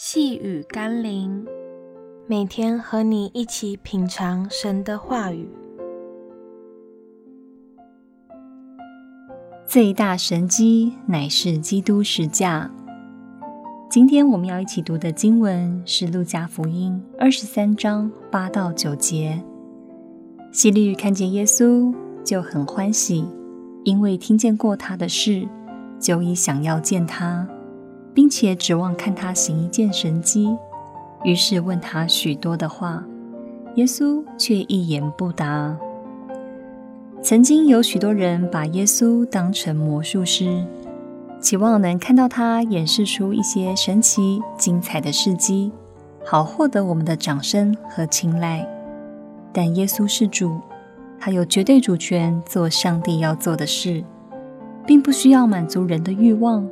细雨甘霖，每天和你一起品尝神的话语。最大神机乃是基督十架。今天我们要一起读的经文是《路加福音》二十三章八到九节。希律看见耶稣就很欢喜，因为听见过他的事，就已想要见他。并且指望看他行一件神迹，于是问他许多的话，耶稣却一言不答。曾经有许多人把耶稣当成魔术师，期望能看到他演示出一些神奇精彩的事迹，好获得我们的掌声和青睐。但耶稣是主，他有绝对主权做上帝要做的事，并不需要满足人的欲望。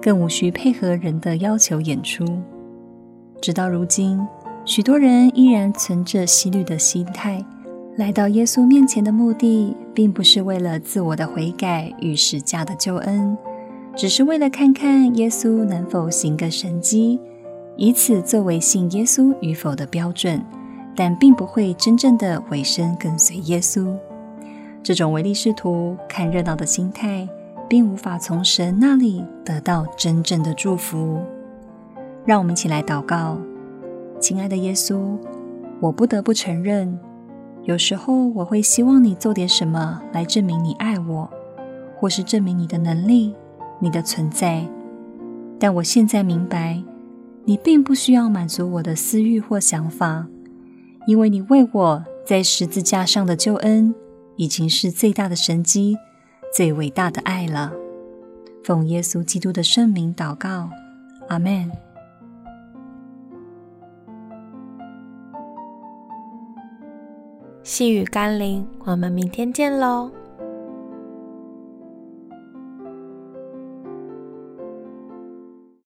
更无需配合人的要求演出。直到如今，许多人依然存着希律的心态，来到耶稣面前的目的，并不是为了自我的悔改与十架的救恩，只是为了看看耶稣能否行个神迹，以此作为信耶稣与否的标准，但并不会真正的委身跟随耶稣。这种唯利是图、看热闹的心态。并无法从神那里得到真正的祝福。让我们一起来祷告，亲爱的耶稣，我不得不承认，有时候我会希望你做点什么来证明你爱我，或是证明你的能力、你的存在。但我现在明白，你并不需要满足我的私欲或想法，因为你为我在十字架上的救恩，已经是最大的神迹。最伟大的爱了，奉耶稣基督的圣名祷告，阿门。细雨甘霖，我们明天见喽。